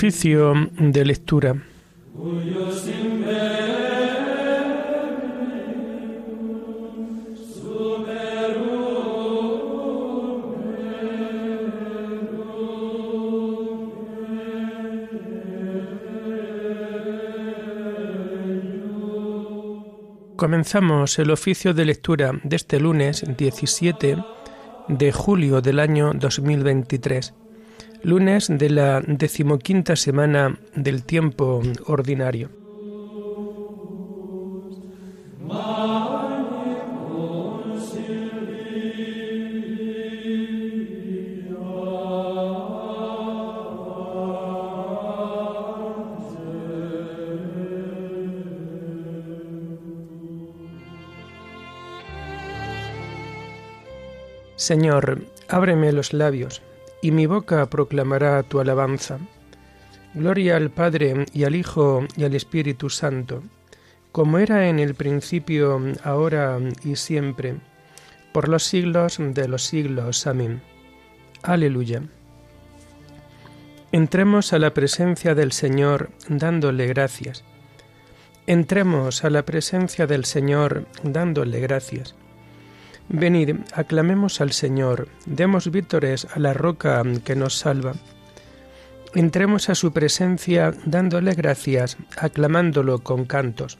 De lectura. Comenzamos el oficio de lectura de este lunes 17 de julio del año 2023 lunes de la decimoquinta semana del tiempo ordinario. Señor, ábreme los labios y mi boca proclamará tu alabanza. Gloria al Padre y al Hijo y al Espíritu Santo, como era en el principio, ahora y siempre, por los siglos de los siglos. Amén. Aleluya. Entremos a la presencia del Señor dándole gracias. Entremos a la presencia del Señor dándole gracias. Venid, aclamemos al Señor, demos vítores a la roca que nos salva. Entremos a su presencia dándole gracias, aclamándolo con cantos.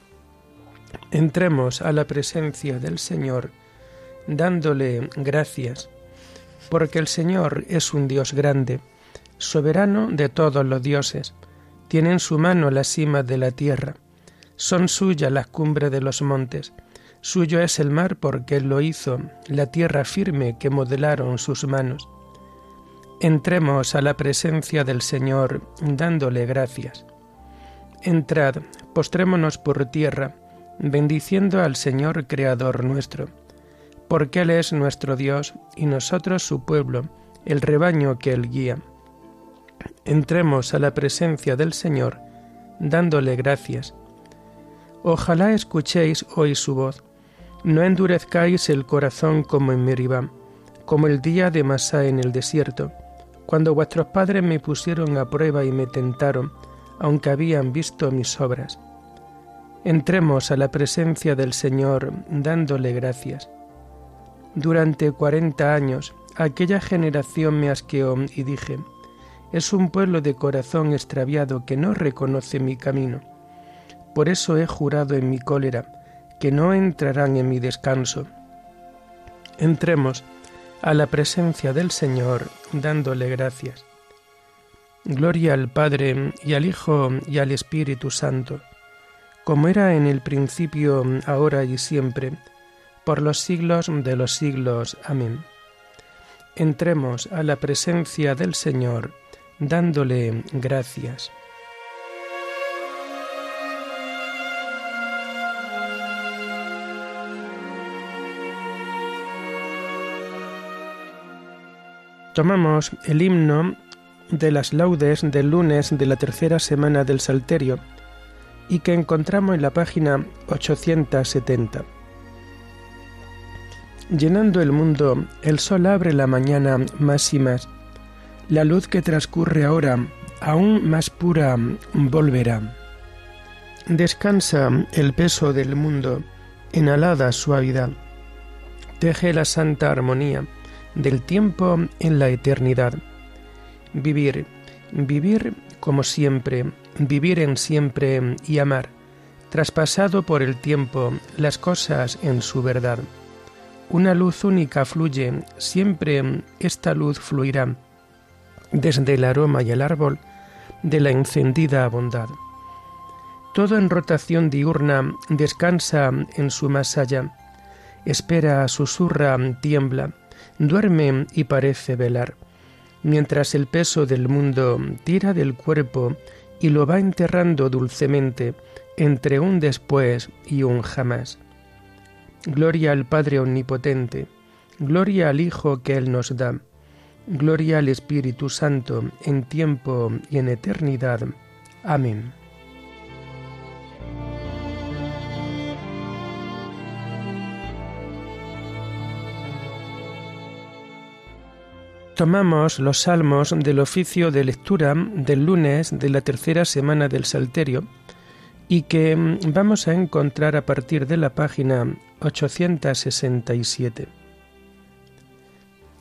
Entremos a la presencia del Señor dándole gracias, porque el Señor es un Dios grande, soberano de todos los dioses, tiene en su mano la cima de la tierra, son suyas las cumbres de los montes, Suyo es el mar porque Él lo hizo, la tierra firme que modelaron sus manos. Entremos a la presencia del Señor dándole gracias. Entrad, postrémonos por tierra, bendiciendo al Señor Creador nuestro, porque Él es nuestro Dios y nosotros su pueblo, el rebaño que Él guía. Entremos a la presencia del Señor dándole gracias. Ojalá escuchéis hoy su voz no endurezcáis el corazón como en Meribá, como el día de Masá en el desierto, cuando vuestros padres me pusieron a prueba y me tentaron, aunque habían visto mis obras. Entremos a la presencia del Señor dándole gracias. Durante cuarenta años aquella generación me asqueó y dije, es un pueblo de corazón extraviado que no reconoce mi camino. Por eso he jurado en mi cólera, que no entrarán en mi descanso. Entremos a la presencia del Señor dándole gracias. Gloria al Padre y al Hijo y al Espíritu Santo, como era en el principio, ahora y siempre, por los siglos de los siglos. Amén. Entremos a la presencia del Señor dándole gracias. Tomamos el himno de las laudes del lunes de la tercera semana del Salterio y que encontramos en la página 870. Llenando el mundo, el sol abre la mañana más y más. La luz que transcurre ahora, aún más pura, volverá. Descansa el peso del mundo en alada suavidad. Teje la santa armonía del tiempo en la eternidad. Vivir, vivir como siempre, vivir en siempre y amar, traspasado por el tiempo las cosas en su verdad. Una luz única fluye, siempre esta luz fluirá, desde el aroma y el árbol de la encendida bondad. Todo en rotación diurna descansa en su más allá, espera, susurra, tiembla, duerme y parece velar, mientras el peso del mundo tira del cuerpo y lo va enterrando dulcemente entre un después y un jamás. Gloria al Padre Omnipotente, gloria al Hijo que Él nos da, gloria al Espíritu Santo en tiempo y en eternidad. Amén. Tomamos los salmos del oficio de lectura del lunes de la tercera semana del Salterio y que mm, vamos a encontrar a partir de la página 867.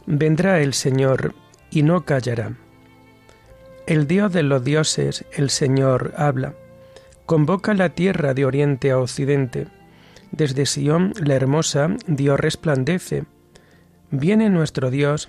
Vendrá el Señor y no callará. El Dios de los dioses, el Señor, habla. Convoca la tierra de oriente a occidente. Desde Sión, la hermosa, Dios resplandece. Viene nuestro Dios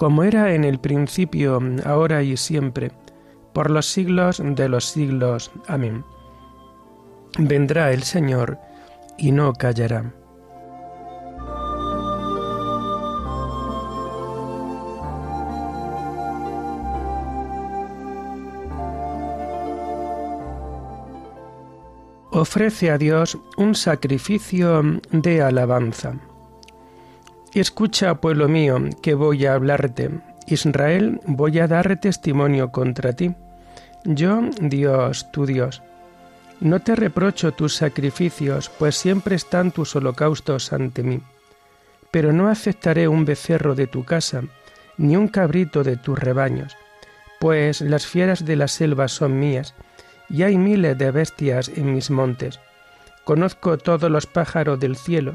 como era en el principio, ahora y siempre, por los siglos de los siglos. Amén. Vendrá el Señor y no callará. Ofrece a Dios un sacrificio de alabanza. Escucha, pueblo mío, que voy a hablarte. Israel, voy a dar testimonio contra ti. Yo, Dios, tu Dios. No te reprocho tus sacrificios, pues siempre están tus holocaustos ante mí. Pero no aceptaré un becerro de tu casa, ni un cabrito de tus rebaños, pues las fieras de la selva son mías, y hay miles de bestias en mis montes. Conozco todos los pájaros del cielo,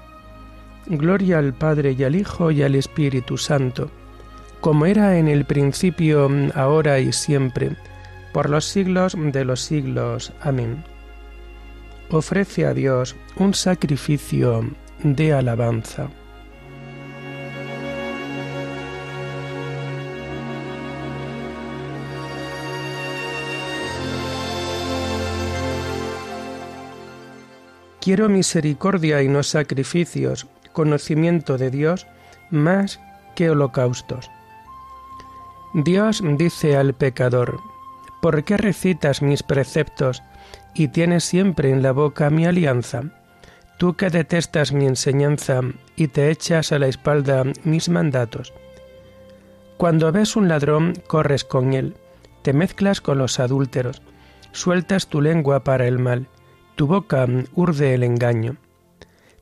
Gloria al Padre y al Hijo y al Espíritu Santo, como era en el principio, ahora y siempre, por los siglos de los siglos. Amén. Ofrece a Dios un sacrificio de alabanza. Quiero misericordia y no sacrificios, conocimiento de Dios más que holocaustos. Dios dice al pecador, ¿por qué recitas mis preceptos y tienes siempre en la boca mi alianza? Tú que detestas mi enseñanza y te echas a la espalda mis mandatos. Cuando ves un ladrón, corres con él, te mezclas con los adúlteros, sueltas tu lengua para el mal, tu boca urde el engaño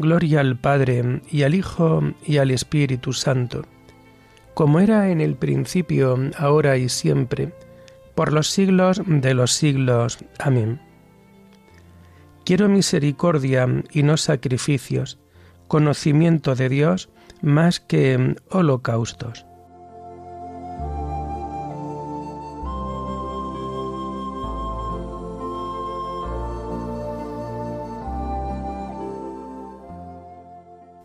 Gloria al Padre y al Hijo y al Espíritu Santo, como era en el principio, ahora y siempre, por los siglos de los siglos. Amén. Quiero misericordia y no sacrificios, conocimiento de Dios más que holocaustos.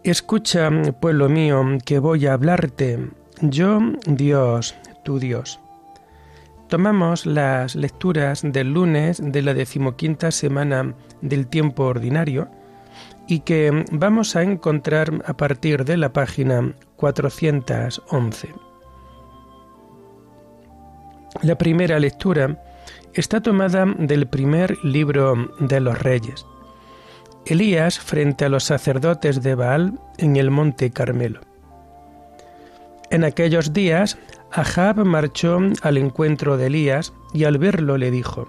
Escucha, pueblo mío, que voy a hablarte, yo, Dios, tu Dios. Tomamos las lecturas del lunes de la decimoquinta semana del tiempo ordinario y que vamos a encontrar a partir de la página 411. La primera lectura está tomada del primer libro de los Reyes. Elías frente a los sacerdotes de Baal en el monte Carmelo. En aquellos días, Ahab marchó al encuentro de Elías y al verlo le dijo,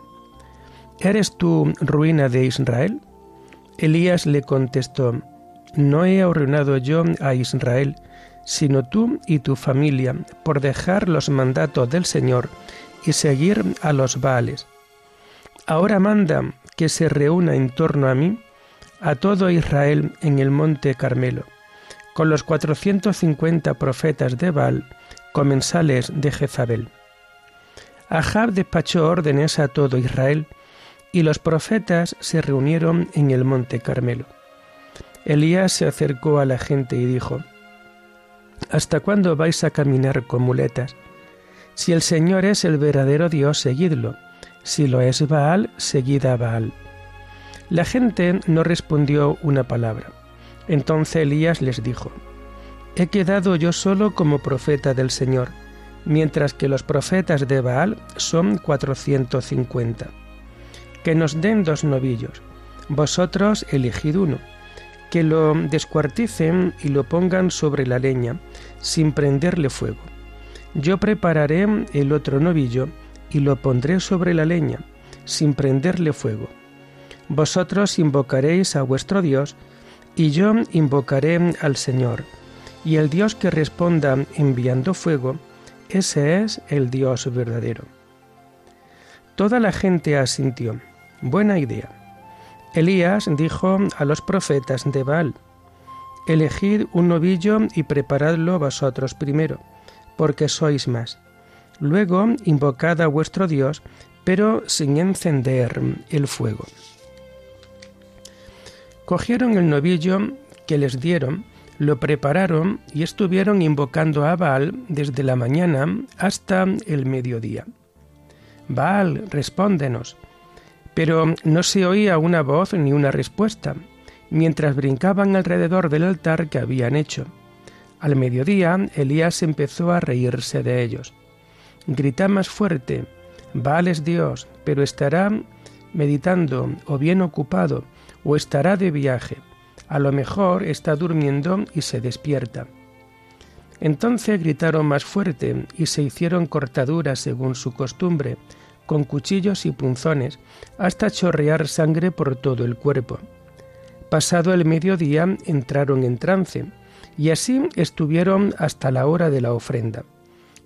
¿eres tú ruina de Israel? Elías le contestó, No he arruinado yo a Israel, sino tú y tu familia, por dejar los mandatos del Señor y seguir a los Baales. Ahora manda que se reúna en torno a mí a todo Israel en el monte Carmelo, con los 450 profetas de Baal, comensales de Jezabel. Ahab despachó órdenes a todo Israel, y los profetas se reunieron en el monte Carmelo. Elías se acercó a la gente y dijo, ¿Hasta cuándo vais a caminar con muletas? Si el Señor es el verdadero Dios, seguidlo. Si lo es Baal, seguid a Baal. La gente no respondió una palabra. Entonces Elías les dijo, He quedado yo solo como profeta del Señor, mientras que los profetas de Baal son cuatrocientos cincuenta que nos den dos novillos. Vosotros elegid uno, que lo descuarticen y lo pongan sobre la leña, sin prenderle fuego. Yo prepararé el otro novillo y lo pondré sobre la leña, sin prenderle fuego. Vosotros invocaréis a vuestro Dios, y yo invocaré al Señor, y el Dios que responda enviando fuego, ese es el Dios verdadero. Toda la gente asintió. Buena idea. Elías dijo a los profetas de Baal, Elegid un novillo y preparadlo vosotros primero, porque sois más. Luego invocad a vuestro Dios, pero sin encender el fuego. Cogieron el novillo que les dieron, lo prepararon y estuvieron invocando a Baal desde la mañana hasta el mediodía. Baal, respóndenos. Pero no se oía una voz ni una respuesta, mientras brincaban alrededor del altar que habían hecho. Al mediodía, Elías empezó a reírse de ellos. Grita más fuerte, Baal es Dios, pero estará meditando o bien ocupado o estará de viaje. A lo mejor está durmiendo y se despierta. Entonces gritaron más fuerte y se hicieron cortaduras según su costumbre, con cuchillos y punzones, hasta chorrear sangre por todo el cuerpo. Pasado el mediodía entraron en trance, y así estuvieron hasta la hora de la ofrenda.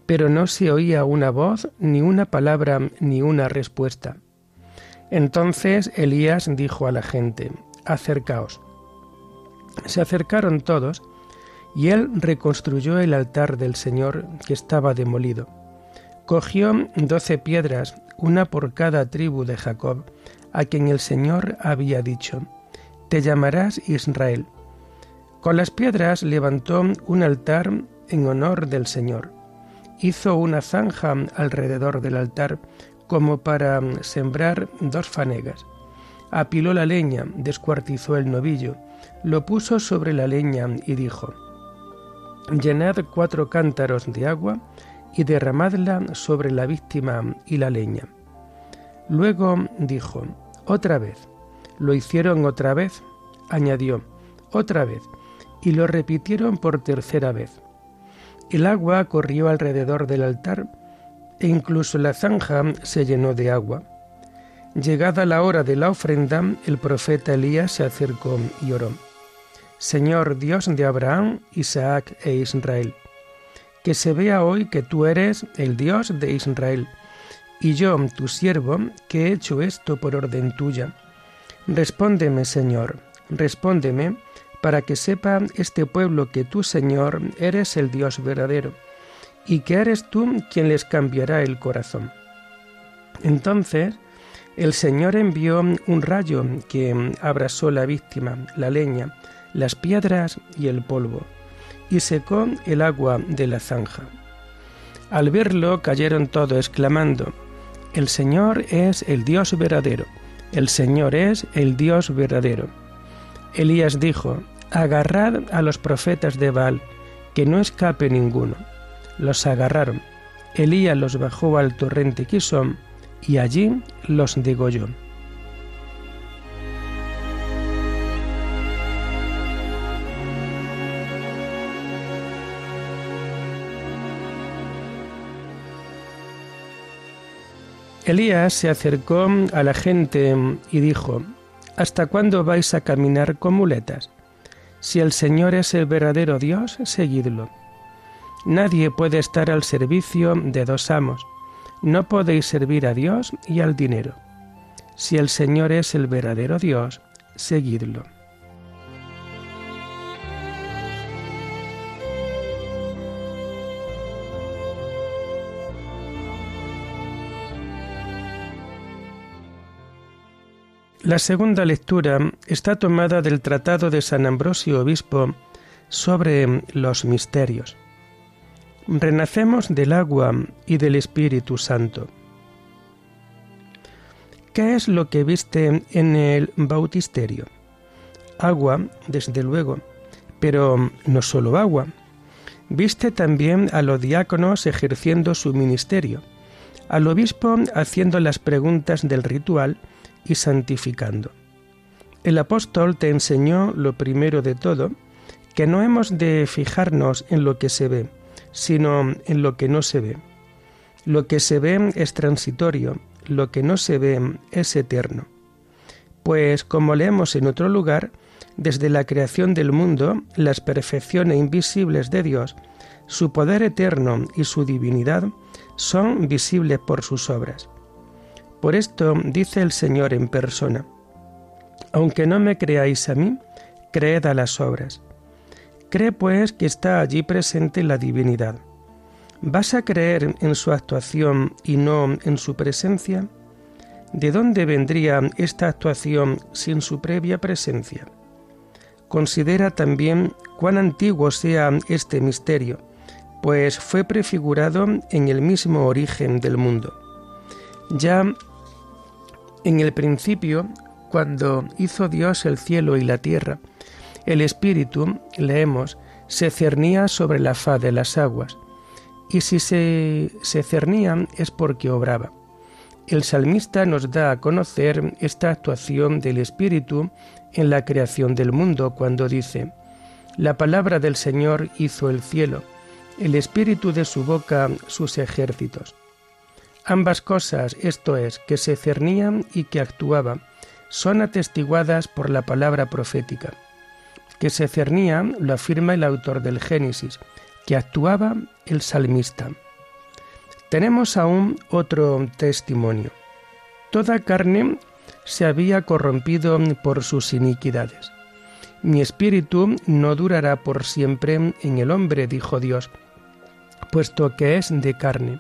Pero no se oía una voz, ni una palabra, ni una respuesta. Entonces Elías dijo a la gente, Acercaos. Se acercaron todos, y él reconstruyó el altar del Señor que estaba demolido. Cogió doce piedras una por cada tribu de Jacob, a quien el Señor había dicho, Te llamarás Israel. Con las piedras levantó un altar en honor del Señor. Hizo una zanja alrededor del altar como para sembrar dos fanegas. Apiló la leña, descuartizó el novillo, lo puso sobre la leña y dijo, Llenad cuatro cántaros de agua y derramadla sobre la víctima y la leña. Luego dijo, otra vez. Lo hicieron otra vez, añadió, otra vez, y lo repitieron por tercera vez. El agua corrió alrededor del altar e incluso la zanja se llenó de agua. Llegada la hora de la ofrenda, el profeta Elías se acercó y oró. Señor Dios de Abraham, Isaac e Israel, que se vea hoy que tú eres el Dios de Israel, y yo, tu siervo, que he hecho esto por orden tuya. Respóndeme, Señor, respóndeme, para que sepa este pueblo que tú, Señor, eres el Dios verdadero, y que eres tú quien les cambiará el corazón. Entonces el Señor envió un rayo que abrasó la víctima, la leña, las piedras y el polvo y secó el agua de la zanja. Al verlo cayeron todos exclamando, El Señor es el Dios verdadero, el Señor es el Dios verdadero. Elías dijo, Agarrad a los profetas de Baal, que no escape ninguno. Los agarraron. Elías los bajó al torrente Quisón y allí los degolló. Elías se acercó a la gente y dijo, ¿Hasta cuándo vais a caminar con muletas? Si el Señor es el verdadero Dios, seguidlo. Nadie puede estar al servicio de dos amos. No podéis servir a Dios y al dinero. Si el Señor es el verdadero Dios, seguidlo. La segunda lectura está tomada del Tratado de San Ambrosio Obispo sobre los misterios. Renacemos del agua y del Espíritu Santo. ¿Qué es lo que viste en el bautisterio? Agua, desde luego, pero no solo agua. Viste también a los diáconos ejerciendo su ministerio, al obispo haciendo las preguntas del ritual y santificando. El apóstol te enseñó lo primero de todo, que no hemos de fijarnos en lo que se ve, sino en lo que no se ve. Lo que se ve es transitorio, lo que no se ve es eterno. Pues, como leemos en otro lugar, desde la creación del mundo, las perfecciones invisibles de Dios, su poder eterno y su divinidad son visibles por sus obras. Por esto dice el Señor en persona, aunque no me creáis a mí, creed a las obras. Cree pues que está allí presente la divinidad. ¿Vas a creer en su actuación y no en su presencia? ¿De dónde vendría esta actuación sin su previa presencia? Considera también cuán antiguo sea este misterio, pues fue prefigurado en el mismo origen del mundo. Ya en el principio, cuando hizo Dios el cielo y la tierra, el Espíritu, leemos, se cernía sobre la faz de las aguas, y si se, se cernía es porque obraba. El salmista nos da a conocer esta actuación del Espíritu en la creación del mundo cuando dice, La palabra del Señor hizo el cielo, el Espíritu de su boca sus ejércitos. Ambas cosas, esto es, que se cernían y que actuaba, son atestiguadas por la palabra profética. Que se cernía lo afirma el autor del Génesis, que actuaba el salmista. Tenemos aún otro testimonio. Toda carne se había corrompido por sus iniquidades. Mi espíritu no durará por siempre en el hombre, dijo Dios, puesto que es de carne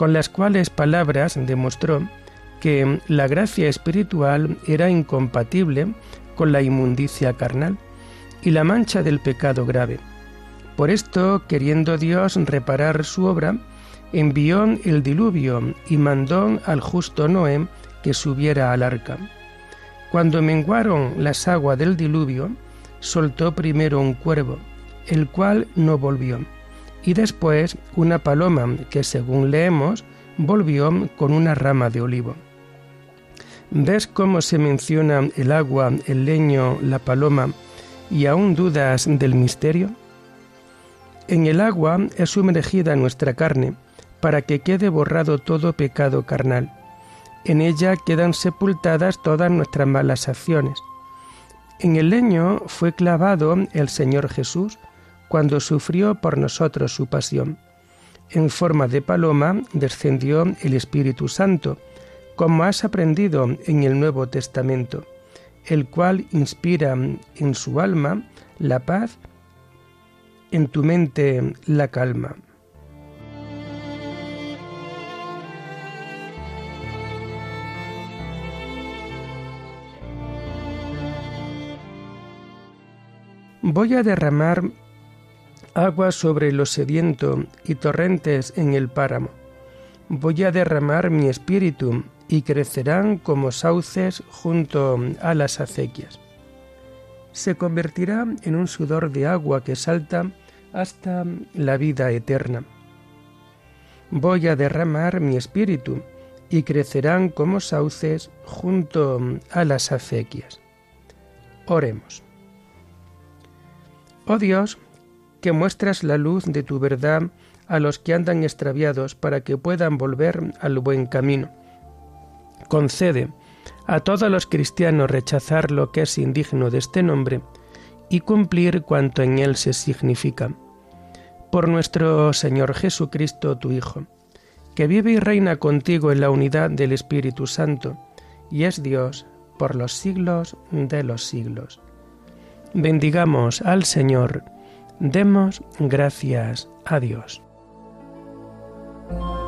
con las cuales palabras demostró que la gracia espiritual era incompatible con la inmundicia carnal y la mancha del pecado grave. Por esto, queriendo Dios reparar su obra, envió el diluvio y mandó al justo Noé que subiera al arca. Cuando menguaron las aguas del diluvio, soltó primero un cuervo, el cual no volvió y después una paloma que según leemos volvió con una rama de olivo. ¿Ves cómo se menciona el agua, el leño, la paloma y aún dudas del misterio? En el agua es sumergida nuestra carne para que quede borrado todo pecado carnal. En ella quedan sepultadas todas nuestras malas acciones. En el leño fue clavado el Señor Jesús, cuando sufrió por nosotros su pasión. En forma de paloma descendió el Espíritu Santo, como has aprendido en el Nuevo Testamento, el cual inspira en su alma la paz, en tu mente la calma. Voy a derramar agua sobre lo sediento y torrentes en el páramo. Voy a derramar mi espíritu y crecerán como sauces junto a las acequias. Se convertirá en un sudor de agua que salta hasta la vida eterna. Voy a derramar mi espíritu y crecerán como sauces junto a las acequias. Oremos. Oh Dios, que muestras la luz de tu verdad a los que andan extraviados para que puedan volver al buen camino. concede a todos los cristianos rechazar lo que es indigno de este nombre y cumplir cuanto en él se significa. Por nuestro Señor Jesucristo, tu Hijo, que vive y reina contigo en la unidad del Espíritu Santo, y es Dios por los siglos de los siglos. Bendigamos al Señor, demos gracias a Dios. Bye.